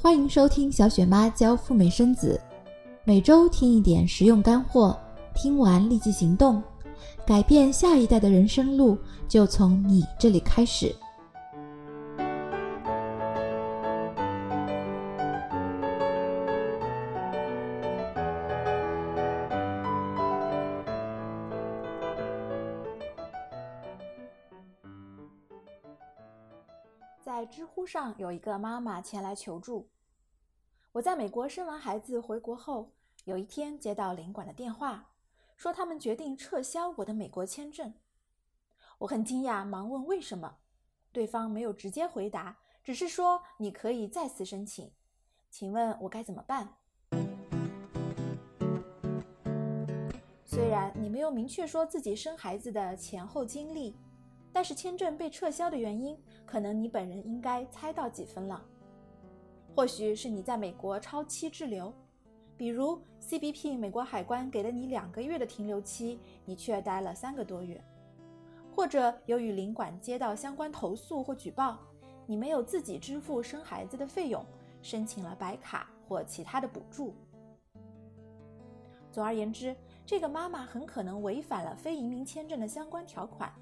欢迎收听小雪妈教富美生子，每周听一点实用干货，听完立即行动，改变下一代的人生路就从你这里开始。在知乎上有一个妈妈前来求助。我在美国生完孩子回国后，有一天接到领馆的电话，说他们决定撤销我的美国签证。我很惊讶，忙问为什么。对方没有直接回答，只是说你可以再次申请。请问我该怎么办？虽然你没有明确说自己生孩子的前后经历。但是签证被撤销的原因，可能你本人应该猜到几分了。或许是你在美国超期滞留，比如 CBP 美国海关给了你两个月的停留期，你却待了三个多月；或者由于领馆接到相关投诉或举报，你没有自己支付生孩子的费用，申请了白卡或其他的补助。总而言之，这个妈妈很可能违反了非移民签证的相关条款。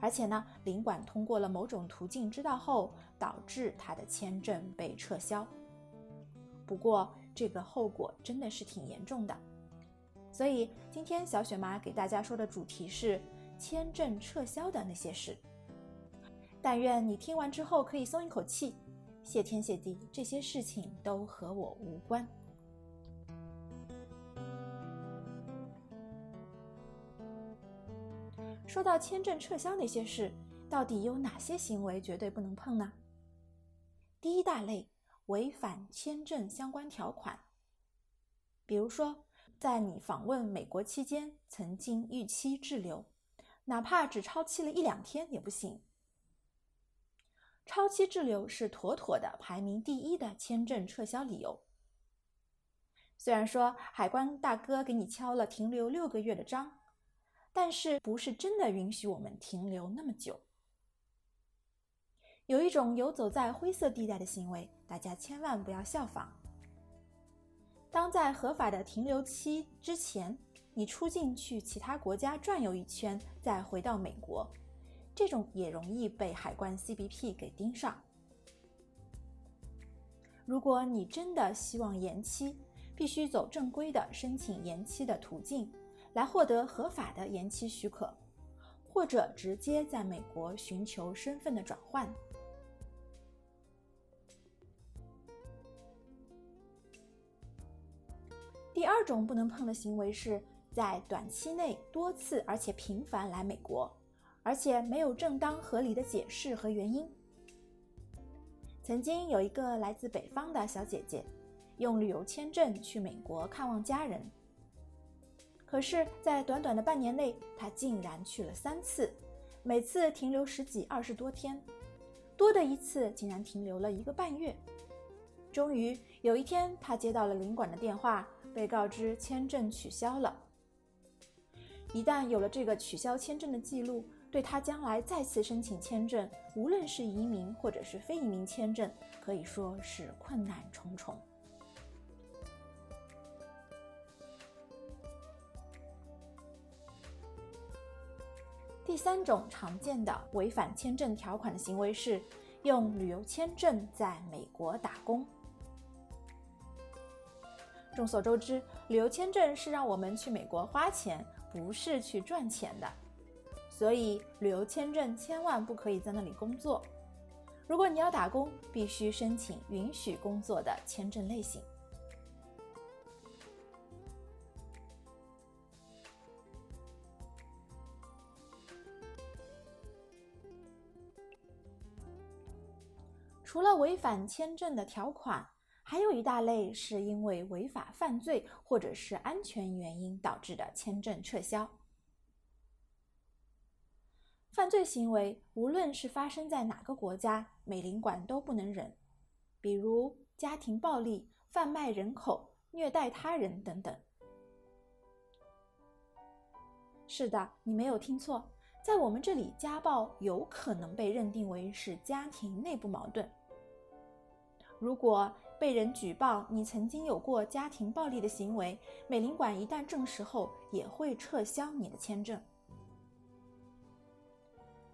而且呢，领馆通过了某种途径知道后，导致他的签证被撤销。不过这个后果真的是挺严重的，所以今天小雪妈给大家说的主题是签证撤销的那些事。但愿你听完之后可以松一口气，谢天谢地，这些事情都和我无关。说到签证撤销那些事，到底有哪些行为绝对不能碰呢？第一大类，违反签证相关条款。比如说，在你访问美国期间曾经逾期滞留，哪怕只超期了一两天也不行。超期滞留是妥妥的排名第一的签证撤销理由。虽然说海关大哥给你敲了停留六个月的章。但是不是真的允许我们停留那么久？有一种游走在灰色地带的行为，大家千万不要效仿。当在合法的停留期之前，你出境去其他国家转悠一圈，再回到美国，这种也容易被海关 CBP 给盯上。如果你真的希望延期，必须走正规的申请延期的途径。来获得合法的延期许可，或者直接在美国寻求身份的转换。第二种不能碰的行为是在短期内多次而且频繁来美国，而且没有正当合理的解释和原因。曾经有一个来自北方的小姐姐，用旅游签证去美国看望家人。可是，在短短的半年内，他竟然去了三次，每次停留十几、二十多天，多的一次竟然停留了一个半月。终于有一天，他接到了领馆的电话，被告知签证取消了。一旦有了这个取消签证的记录，对他将来再次申请签证，无论是移民或者是非移民签证，可以说是困难重重。第三种常见的违反签证条款的行为是用旅游签证在美国打工。众所周知，旅游签证是让我们去美国花钱，不是去赚钱的，所以旅游签证千万不可以在那里工作。如果你要打工，必须申请允许工作的签证类型。除了违反签证的条款，还有一大类是因为违法犯罪或者是安全原因导致的签证撤销。犯罪行为无论是发生在哪个国家，美领馆都不能忍，比如家庭暴力、贩卖人口、虐待他人等等。是的，你没有听错，在我们这里，家暴有可能被认定为是家庭内部矛盾。如果被人举报你曾经有过家庭暴力的行为，美领馆一旦证实后也会撤销你的签证。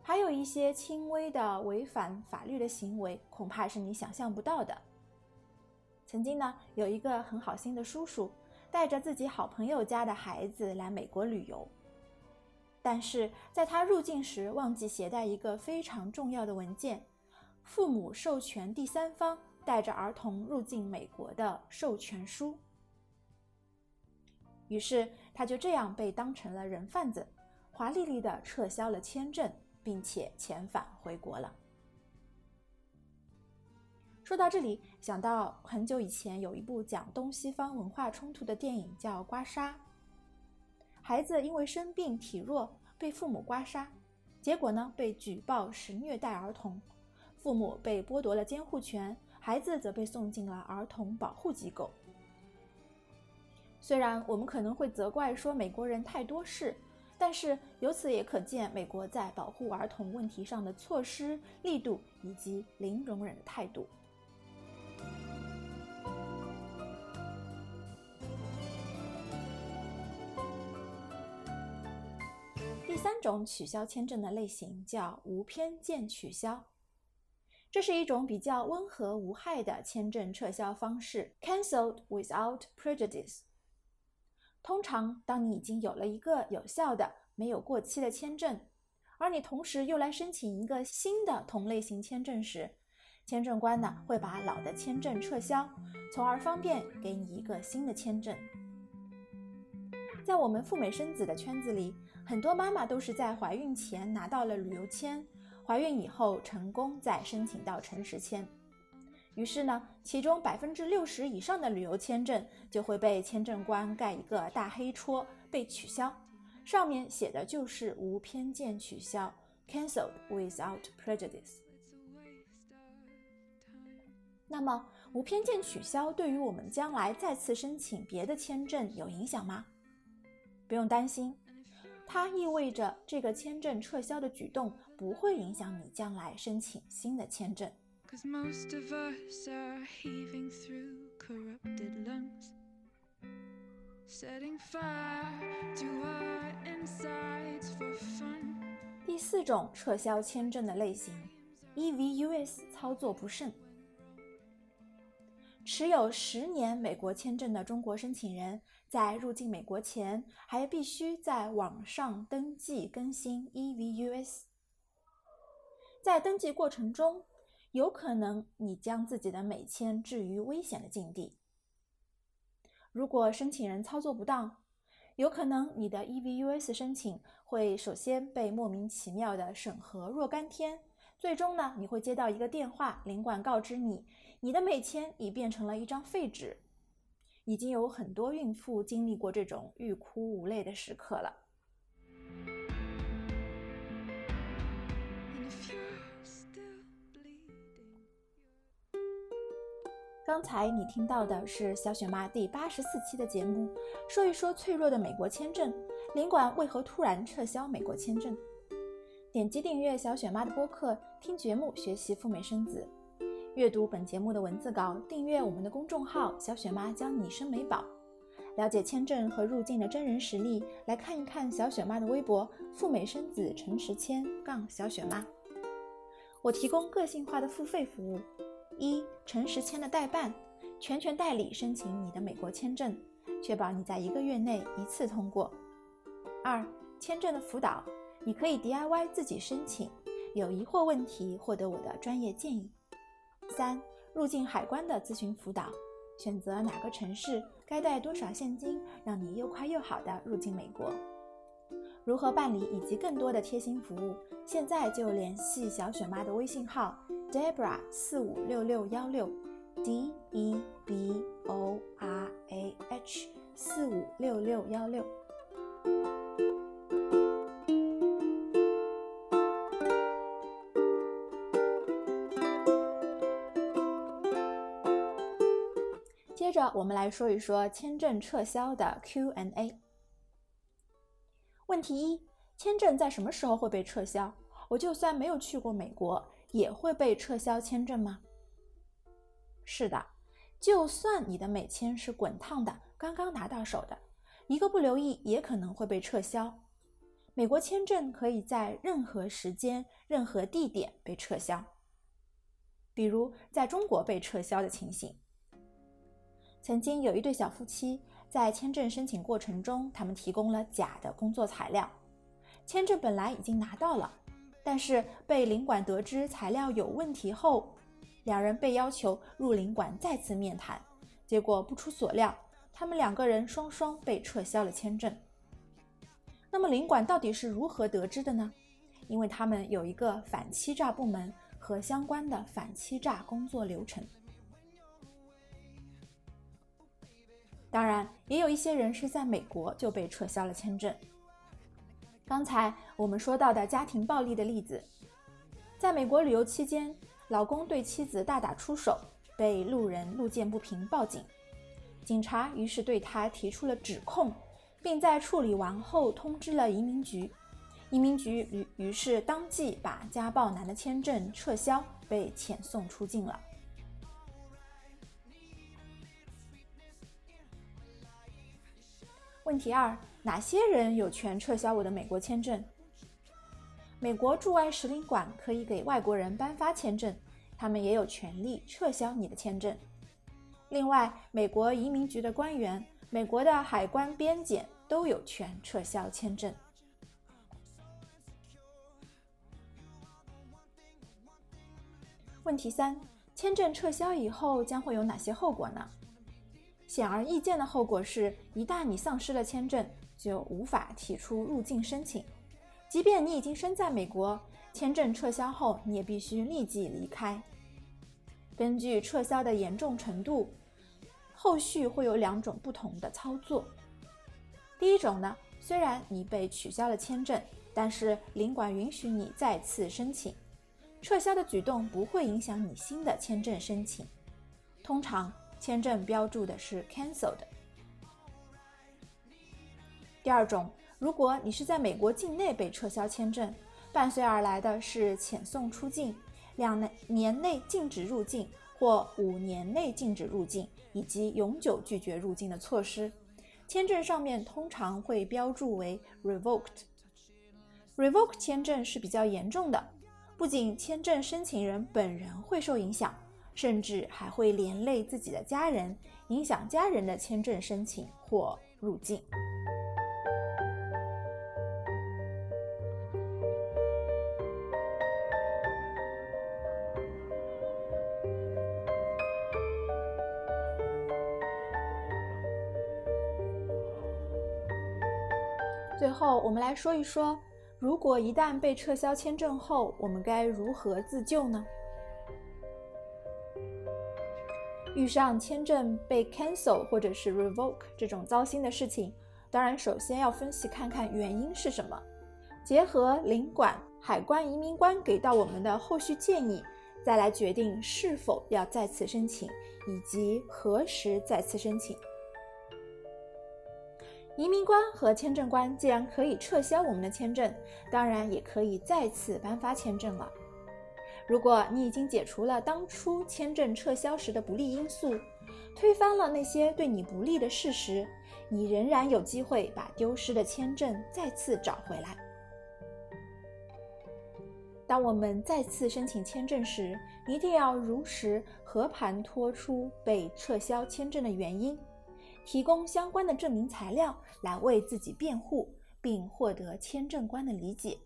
还有一些轻微的违反法律的行为，恐怕是你想象不到的。曾经呢，有一个很好心的叔叔，带着自己好朋友家的孩子来美国旅游，但是在他入境时忘记携带一个非常重要的文件——父母授权第三方带着儿童入境美国的授权书。于是他就这样被当成了人贩子，华丽丽的撤销了签证。并且遣返回国了。说到这里，想到很久以前有一部讲东西方文化冲突的电影，叫《刮痧》。孩子因为生病体弱，被父母刮痧，结果呢被举报是虐待儿童，父母被剥夺了监护权，孩子则被送进了儿童保护机构。虽然我们可能会责怪说美国人太多事。但是由此也可见，美国在保护儿童问题上的措施力度以及零容忍的态度。第三种取消签证的类型叫无偏见取消，这是一种比较温和无害的签证撤销方式，cancelled without prejudice。通常，当你已经有了一个有效的、没有过期的签证，而你同时又来申请一个新的同类型签证时，签证官呢会把老的签证撤销，从而方便给你一个新的签证。在我们赴美生子的圈子里，很多妈妈都是在怀孕前拿到了旅游签，怀孕以后成功再申请到诚实签。于是呢，其中百分之六十以上的旅游签证就会被签证官盖一个大黑戳，被取消，上面写的就是无偏见取消，cancelled without prejudice。那么，无偏见取消对于我们将来再次申请别的签证有影响吗？不用担心，它意味着这个签证撤销的举动不会影响你将来申请新的签证。Cause most of us are heaving through corrupted lungs, setting fire to our insides for fun. 第四种撤销签证的类型，EVUS 操作不慎。持有十年美国签证的中国申请人，在入境美国前，还必须在网上登记更新 EVUS。在登记过程中，有可能你将自己的美签置于危险的境地。如果申请人操作不当，有可能你的 EVUS 申请会首先被莫名其妙的审核若干天，最终呢，你会接到一个电话，领馆告知你，你的美签已变成了一张废纸。已经有很多孕妇经历过这种欲哭无泪的时刻了。刚才你听到的是小雪妈第八十四期的节目，说一说脆弱的美国签证，领馆为何突然撤销美国签证？点击订阅小雪妈的播客，听节目学习赴美生子，阅读本节目的文字稿，订阅我们的公众号“小雪妈教你生美宝”，了解签证和入境的真人实例，来看一看小雪妈的微博“赴美生子陈时谦杠小雪妈”，我提供个性化的付费服务。一诚实签的代办，全权代理申请你的美国签证，确保你在一个月内一次通过。二签证的辅导，你可以 DIY 自己申请，有疑惑问题获得我的专业建议。三入境海关的咨询辅导，选择哪个城市，该带多少现金，让你又快又好的入境美国。如何办理以及更多的贴心服务，现在就联系小雪妈的微信号。Debra 四五六六幺六，D E B O R A H 四五六六幺六。着，我们来说一说签证撤销的 Q&A。问题一：签证在什么时候会被撤销？我就算没有去过美国。也会被撤销签证吗？是的，就算你的美签是滚烫的，刚刚拿到手的，一个不留意也可能会被撤销。美国签证可以在任何时间、任何地点被撤销，比如在中国被撤销的情形。曾经有一对小夫妻在签证申请过程中，他们提供了假的工作材料，签证本来已经拿到了，但是被领馆得知材料有问题后，两人被要求入领馆再次面谈，结果不出所料，他们两个人双双被撤销了签证。那么领馆到底是如何得知的呢？因为他们有一个反欺诈部门和相关的反欺诈工作流程。当然，也有一些人是在美国就被撤销了签证。刚才我们说到的家庭暴力的例子，在美国旅游期间，老公对妻子大打出手，被路人路见不平报警，警察于是对他提出了指控。并在处理完后通知了移民局，移民局于于是当即把家暴男的签证撤销，被遣送出境了。问题二：哪些人有权撤销我的美国签证？美国驻外使领馆可以给外国人颁发签证，他们也有权利撤销你的签证。另外，美国移民局的官员。美国的海关、边检都有权撤销签证。问题三：签证撤销以后将会有哪些后果呢？显而易见的后果是，一旦你丧失了签证，就无法提出入境申请。即便你已经身在美国，签证撤销后，你也必须立即离开。根据撤销的严重程度。后续会有两种不同的操作。第一种呢，虽然你被取消了签证，但是领馆允许你再次申请，撤销的举动不会影响你新的签证申请。通常签证标注的是 cancelled。第二种，如果你是在美国境内被撤销签证，伴随而来的是遣送出境，两年内禁止入境。或五年内禁止入境，以及永久拒绝入境的措施，签证上面通常会标注为 revoked。revoke 签证是比较严重的，不仅签证申请人本人会受影响，甚至还会连累自己的家人，影响家人的签证申请或入境。最后，我们来说一说，如果一旦被撤销签证后，我们该如何自救呢？遇上签证被 cancel 或者是 revoke 这种糟心的事情，当然首先要分析看看原因是什么，结合领馆、海关、移民官给到我们的后续建议，再来决定是否要再次申请，以及何时再次申请。移民官和签证官既然可以撤销我们的签证，当然也可以再次颁发签证了。如果你已经解除了当初签证撤销时的不利因素，推翻了那些对你不利的事实，你仍然有机会把丢失的签证再次找回来。当我们再次申请签证时，一定要如实和盘托出被撤销签证的原因。提供相关的证明材料来为自己辩护，并获得签证官的理解。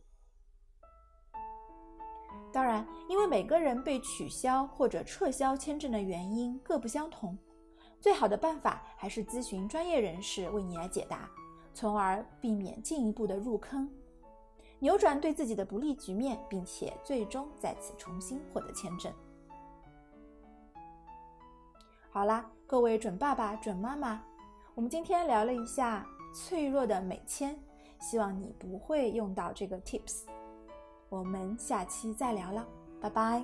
当然，因为每个人被取消或者撤销签证的原因各不相同，最好的办法还是咨询专业人士为你来解答，从而避免进一步的入坑，扭转对自己的不利局面，并且最终再次重新获得签证。好啦，各位准爸爸、准妈妈，我们今天聊了一下脆弱的美签，希望你不会用到这个 tips。我们下期再聊了，拜拜。